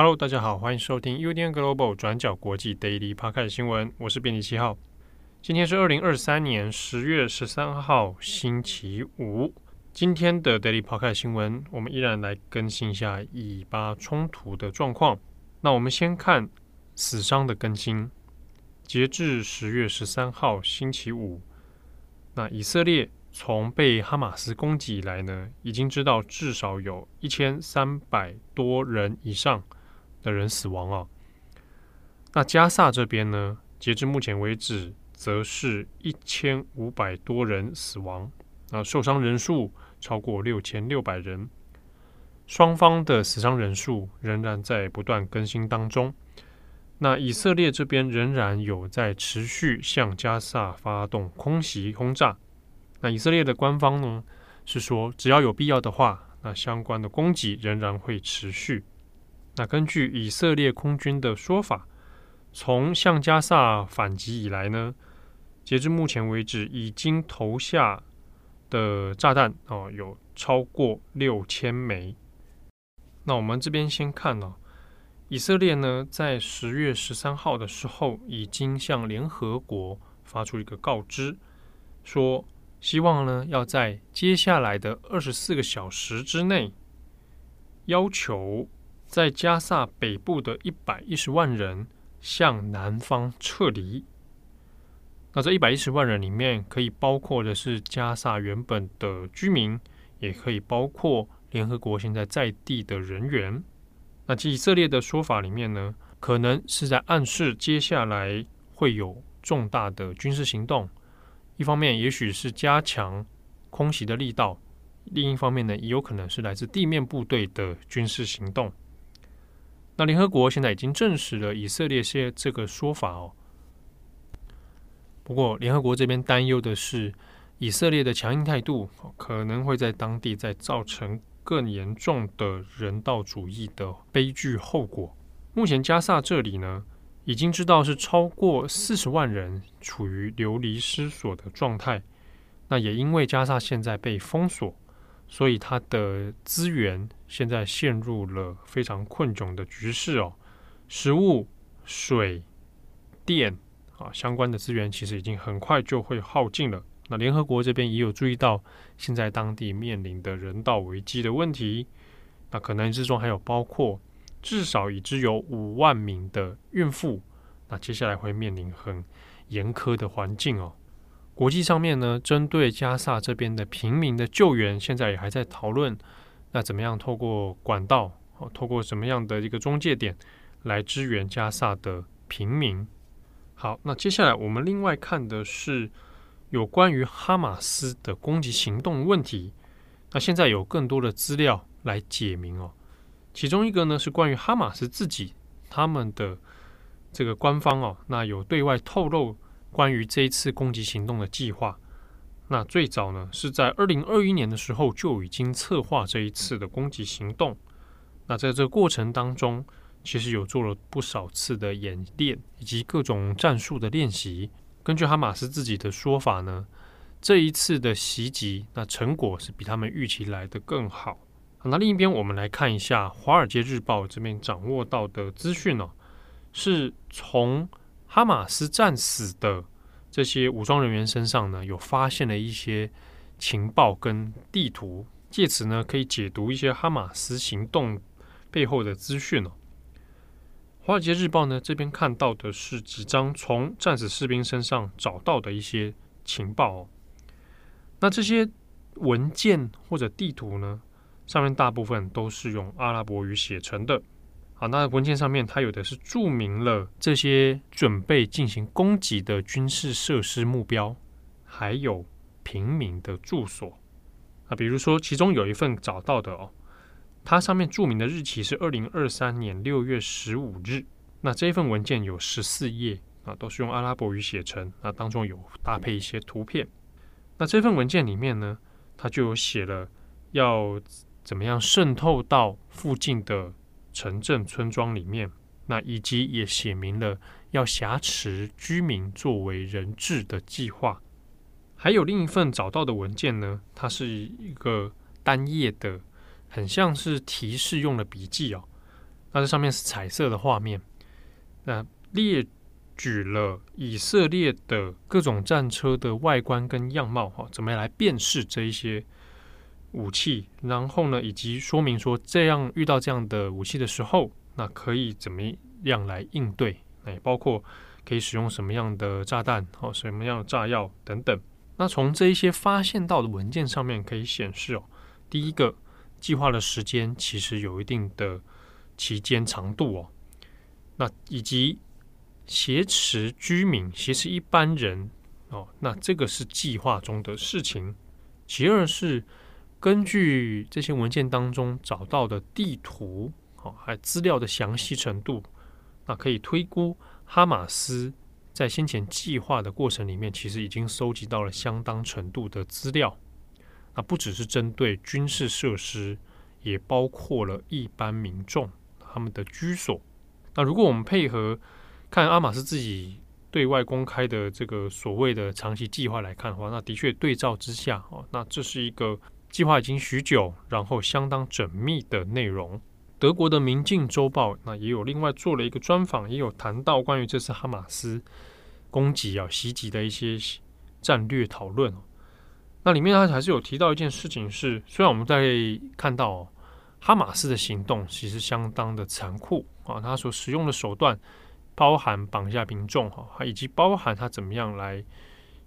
Hello，大家好，欢迎收听 UDN Global 转角国际 Daily Podcast 新闻，我是编辑七号。今天是二零二三年十月十三号，星期五。今天的 Daily Podcast 新闻，我们依然来更新一下以巴冲突的状况。那我们先看死伤的更新，截至十月十三号星期五，那以色列。从被哈马斯攻击以来呢，已经知道至少有一千三百多人以上的人死亡啊。那加萨这边呢，截至目前为止，则是一千五百多人死亡，啊，受伤人数超过六千六百人。双方的死伤人数仍然在不断更新当中。那以色列这边仍然有在持续向加萨发动空袭轰炸。那以色列的官方呢，是说，只要有必要的话，那相关的攻击仍然会持续。那根据以色列空军的说法，从向加萨反击以来呢，截至目前为止，已经投下的炸弹哦，有超过六千枚。那我们这边先看哦，以色列呢，在十月十三号的时候，已经向联合国发出一个告知，说。希望呢，要在接下来的二十四个小时之内，要求在加萨北部的一百一十万人向南方撤离。那这一百一十万人里面，可以包括的是加萨原本的居民，也可以包括联合国现在在地的人员。那以色列的说法里面呢，可能是在暗示接下来会有重大的军事行动。一方面，也许是加强空袭的力道；另一方面呢，也有可能是来自地面部队的军事行动。那联合国现在已经证实了以色列些这个说法哦。不过，联合国这边担忧的是，以色列的强硬态度可能会在当地再造成更严重的人道主义的悲剧后果。目前，加萨这里呢，已经知道是超过四十万人处于流离失所的状态，那也因为加萨现在被封锁，所以它的资源现在陷入了非常困窘的局势哦。食物、水、电啊，相关的资源其实已经很快就会耗尽了。那联合国这边也有注意到，现在当地面临的人道危机的问题，那可能之中还有包括。至少已知有五万名的孕妇，那接下来会面临很严苛的环境哦。国际上面呢，针对加萨这边的平民的救援，现在也还在讨论，那怎么样透过管道，哦，透过什么样的一个中介点来支援加萨的平民？好，那接下来我们另外看的是有关于哈马斯的攻击行动问题，那现在有更多的资料来解明哦。其中一个呢是关于哈马斯自己，他们的这个官方哦，那有对外透露关于这一次攻击行动的计划。那最早呢是在二零二一年的时候就已经策划这一次的攻击行动。那在这过程当中，其实有做了不少次的演练以及各种战术的练习。根据哈马斯自己的说法呢，这一次的袭击，那成果是比他们预期来的更好。那另一边，我们来看一下《华尔街日报》这边掌握到的资讯哦，是从哈马斯战死的这些武装人员身上呢，有发现了一些情报跟地图，借此呢可以解读一些哈马斯行动背后的资讯哦。《华尔街日报》呢这边看到的是几张从战死士兵身上找到的一些情报哦，那这些文件或者地图呢，上面大部分都是用阿拉伯语写成的。好，那文件上面它有的是注明了这些准备进行攻击的军事设施目标，还有平民的住所。啊，比如说其中有一份找到的哦，它上面注明的日期是二零二三年六月十五日。那这份文件有十四页啊，都是用阿拉伯语写成。那当中有搭配一些图片。那这份文件里面呢，它就有写了要。怎么样渗透到附近的城镇村庄里面？那以及也写明了要挟持居民作为人质的计划。还有另一份找到的文件呢，它是一个单页的，很像是提示用的笔记哦。那这上面是彩色的画面，那列举了以色列的各种战车的外观跟样貌，哈，怎么来辨识这一些武器？然后呢，以及说明说这样遇到这样的武器的时候，那可以怎么样来应对？哎，包括可以使用什么样的炸弹，哦，什么样的炸药等等。那从这一些发现到的文件上面可以显示哦，第一个计划的时间其实有一定的期间长度哦，那以及挟持居民、挟持一般人哦，那这个是计划中的事情。其二是根据这些文件当中找到的地图哦，还资料的详细程度，那可以推估哈马斯。在先前计划的过程里面，其实已经收集到了相当程度的资料。那不只是针对军事设施，也包括了一般民众他们的居所。那如果我们配合看阿马斯自己对外公开的这个所谓的长期计划来看的话，那的确对照之下，哦，那这是一个计划已经许久，然后相当缜密的内容。德国的《明镜周报》那也有另外做了一个专访，也有谈到关于这次哈马斯攻击啊袭击的一些战略讨论。那里面他还是有提到一件事情是，虽然我们在看到哈马斯的行动其实相当的残酷啊，他所使用的手段包含绑架民众哈，以及包含他怎么样来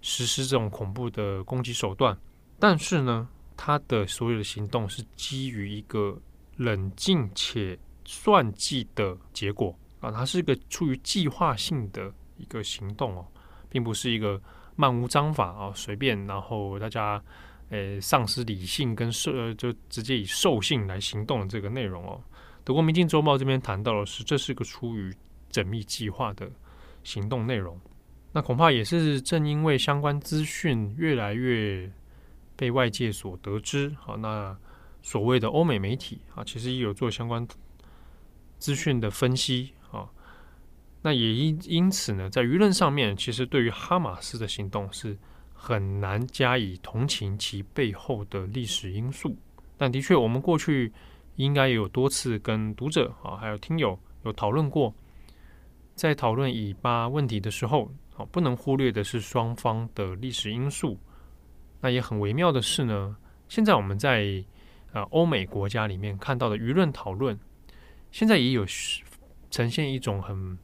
实施这种恐怖的攻击手段，但是呢，他的所有的行动是基于一个。冷静且算计的结果啊，它是一个出于计划性的一个行动哦，并不是一个漫无章法啊，随便然后大家诶丧失理性跟兽就直接以兽性来行动的这个内容哦。德国《明镜周报》这边谈到的是，这是个出于缜密计划的行动内容。那恐怕也是正因为相关资讯越来越被外界所得知，好那。所谓的欧美媒体啊，其实也有做相关资讯的分析啊。那也因因此呢，在舆论上面，其实对于哈马斯的行动是很难加以同情其背后的历史因素。但的确，我们过去应该也有多次跟读者啊，还有听友有讨论过，在讨论以巴问题的时候，啊，不能忽略的是双方的历史因素。那也很微妙的是呢，现在我们在啊，欧美国家里面看到的舆论讨论，现在也有呈现一种很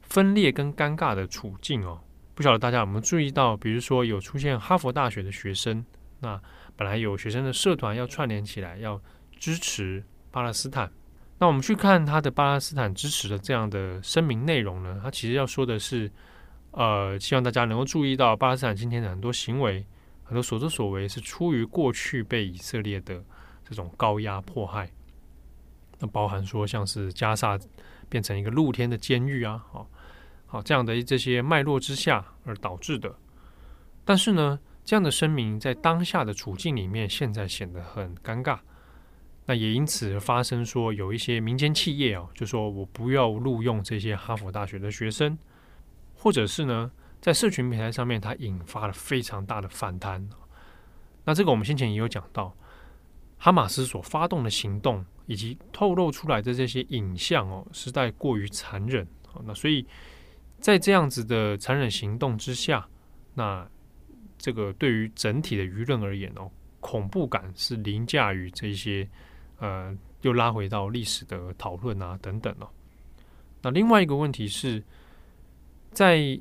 分裂跟尴尬的处境哦。不晓得大家有没有注意到，比如说有出现哈佛大学的学生，那本来有学生的社团要串联起来，要支持巴勒斯坦。那我们去看他的巴勒斯坦支持的这样的声明内容呢，他其实要说的是，呃，希望大家能够注意到巴勒斯坦今天的很多行为，很多所作所为是出于过去被以色列的。这种高压迫害，那包含说像是加萨变成一个露天的监狱啊，好，好这样的这些脉络之下而导致的。但是呢，这样的声明在当下的处境里面，现在显得很尴尬。那也因此发生说，有一些民间企业啊，就说我不要录用这些哈佛大学的学生，或者是呢，在社群平台上面，它引发了非常大的反弹。那这个我们先前也有讲到。哈马斯所发动的行动，以及透露出来的这些影像哦，实在过于残忍。那所以在这样子的残忍行动之下，那这个对于整体的舆论而言哦，恐怖感是凌驾于这些呃，又拉回到历史的讨论啊等等哦。那另外一个问题是，在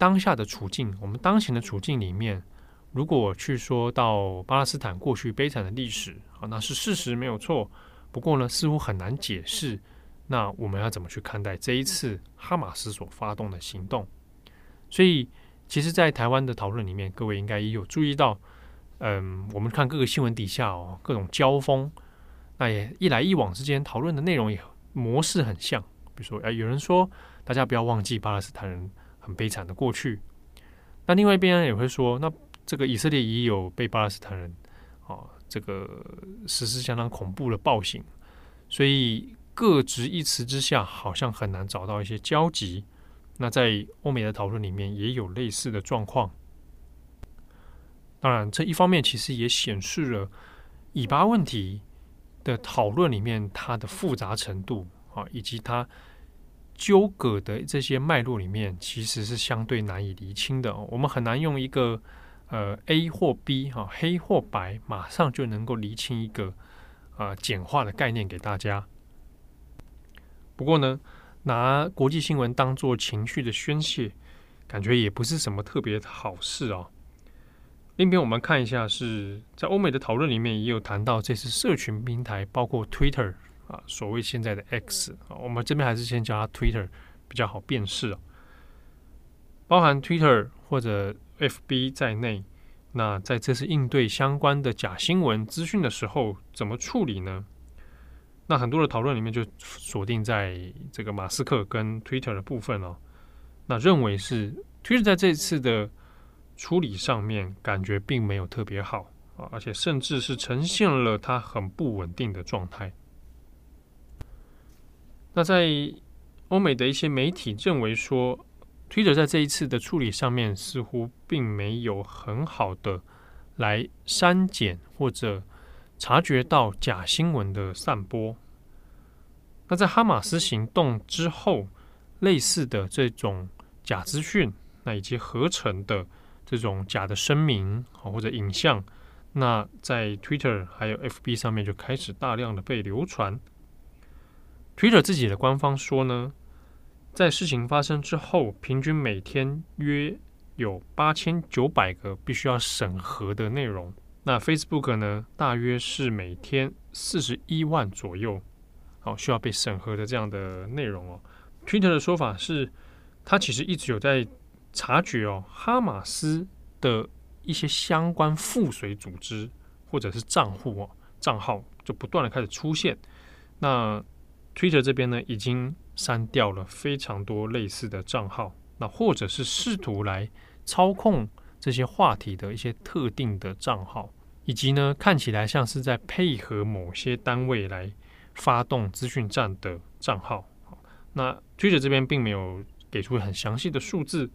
当下的处境，我们当前的处境里面。如果去说到巴勒斯坦过去悲惨的历史啊，那是事实没有错。不过呢，似乎很难解释。那我们要怎么去看待这一次哈马斯所发动的行动？所以，其实，在台湾的讨论里面，各位应该也有注意到，嗯，我们看各个新闻底下哦，各种交锋，那也一来一往之间讨论的内容也模式很像。比如说，哎，有人说大家不要忘记巴勒斯坦人很悲惨的过去。那另外一边也会说，那。这个以色列也有被巴勒斯坦人啊，这个实施相当恐怖的暴行，所以各执一词之下，好像很难找到一些交集。那在欧美的讨论里面，也有类似的状况。当然，这一方面其实也显示了以巴问题的讨论里面它的复杂程度，啊，以及它纠葛的这些脉络里面，其实是相对难以厘清的。我们很难用一个呃 A 或 B 哈黑或白，马上就能够厘清一个呃简化的概念给大家。不过呢，拿国际新闻当做情绪的宣泄，感觉也不是什么特别的好事啊。另一边我们看一下，是在欧美的讨论里面也有谈到，这次社群平台包括 Twitter 啊，所谓现在的 X 啊，我们这边还是先叫它 Twitter 比较好辨识啊。包含 Twitter 或者 FB 在内，那在这次应对相关的假新闻资讯的时候，怎么处理呢？那很多的讨论里面就锁定在这个马斯克跟 Twitter 的部分哦。那认为是 Twitter 在这次的。处理上面感觉并没有特别好啊，而且甚至是呈现了它很不稳定的状态。那在欧美的一些媒体认为说，Twitter 在这一次的处理上面似乎并没有很好的来删减或者察觉到假新闻的散播。那在哈马斯行动之后，类似的这种假资讯，那以及合成的。这种假的声明或者影像，那在 Twitter 还有 FB 上面就开始大量的被流传。Twitter 自己的官方说呢，在事情发生之后，平均每天约有八千九百个必须要审核的内容。那 Facebook 呢，大约是每天四十一万左右，好需要被审核的这样的内容哦。Twitter 的说法是，他其实一直有在。察觉哦，哈马斯的一些相关附随组织或者是账户哦，账号就不断的开始出现。那 Twitter 这边呢，已经删掉了非常多类似的账号，那或者是试图来操控这些话题的一些特定的账号，以及呢，看起来像是在配合某些单位来发动资讯战的账号。那 Twitter 这边并没有给出很详细的数字。《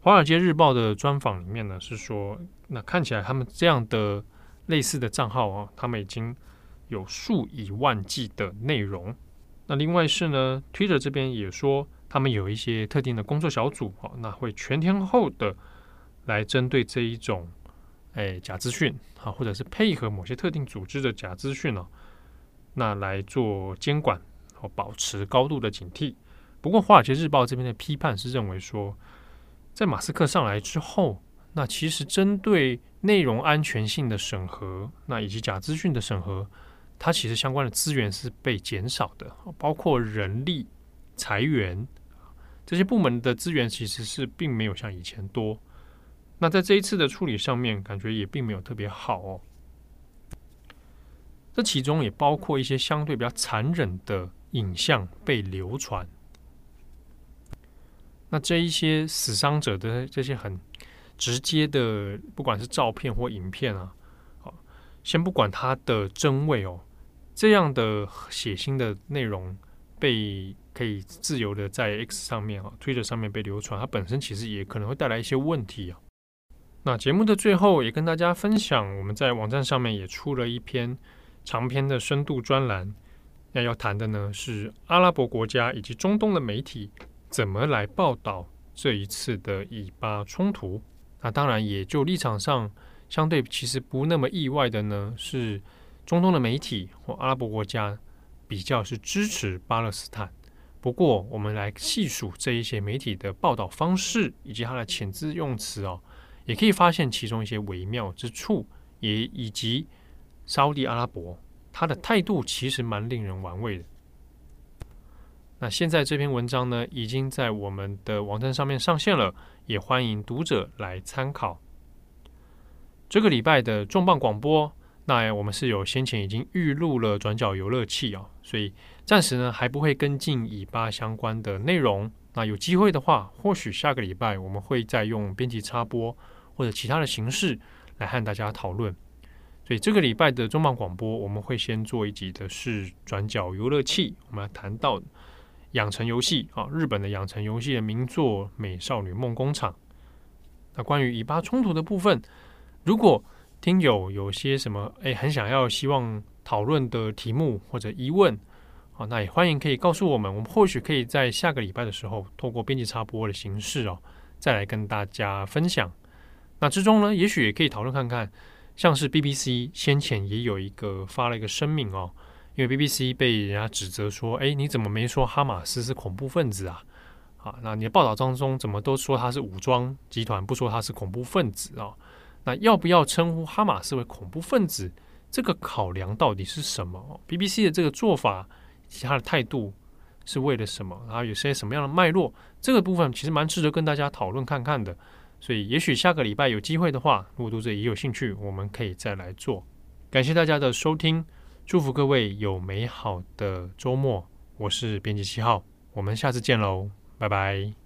华尔街日报》的专访里面呢，是说，那看起来他们这样的类似的账号啊，他们已经有数以万计的内容。那另外是呢，Twitter 这边也说，他们有一些特定的工作小组啊，那会全天候的来针对这一种哎假资讯啊，或者是配合某些特定组织的假资讯呢，那来做监管和保持高度的警惕。不过，《华尔街日报》这边的批判是认为说。在马斯克上来之后，那其实针对内容安全性的审核，那以及假资讯的审核，它其实相关的资源是被减少的，包括人力、裁员这些部门的资源其实是并没有像以前多。那在这一次的处理上面，感觉也并没有特别好哦。这其中也包括一些相对比较残忍的影像被流传。那这一些死伤者的这些很直接的，不管是照片或影片啊，好，先不管它的真伪哦，这样的血腥的内容被可以自由的在 X 上面啊、Twitter 上面被流传，它本身其实也可能会带来一些问题啊。那节目的最后也跟大家分享，我们在网站上面也出了一篇长篇的深度专栏，那要谈的呢是阿拉伯国家以及中东的媒体。怎么来报道这一次的以巴冲突？那当然也就立场上相对其实不那么意外的呢，是中东的媒体或阿拉伯国家比较是支持巴勒斯坦。不过我们来细数这一些媒体的报道方式以及它的遣字用词哦，也可以发现其中一些微妙之处，也以及沙乌地阿拉伯它的态度其实蛮令人玩味的。那现在这篇文章呢，已经在我们的网站上面上线了，也欢迎读者来参考。这个礼拜的重磅广播，那我们是有先前已经预录了转角游乐器啊，所以暂时呢还不会跟进以巴相关的内容。那有机会的话，或许下个礼拜我们会再用编辑插播或者其他的形式来和大家讨论。所以这个礼拜的重磅广播，我们会先做一集的是转角游乐器，我们要谈到。养成游戏啊，日本的养成游戏的名作《美少女梦工厂》。那关于以巴冲突的部分，如果听友有些什么哎，很想要希望讨论的题目或者疑问好，那也欢迎可以告诉我们，我们或许可以在下个礼拜的时候，透过编辑插播的形式哦，再来跟大家分享。那之中呢，也许也可以讨论看看，像是 BBC 先前也有一个发了一个声明哦，因为 BBC 被人家指责说，哎，你怎么没说哈马斯是恐怖分子啊？啊，那你的报道当中怎么都说他是武装集团，不说他是恐怖分子啊？那要不要称呼哈马斯为恐怖分子？这个考量到底是什么？BBC 的这个做法。其他的态度是为了什么？然后有些什么样的脉络？这个部分其实蛮值得跟大家讨论看看的。所以，也许下个礼拜有机会的话，如果读者也有兴趣，我们可以再来做。感谢大家的收听，祝福各位有美好的周末。我是编辑七号，我们下次见喽，拜拜。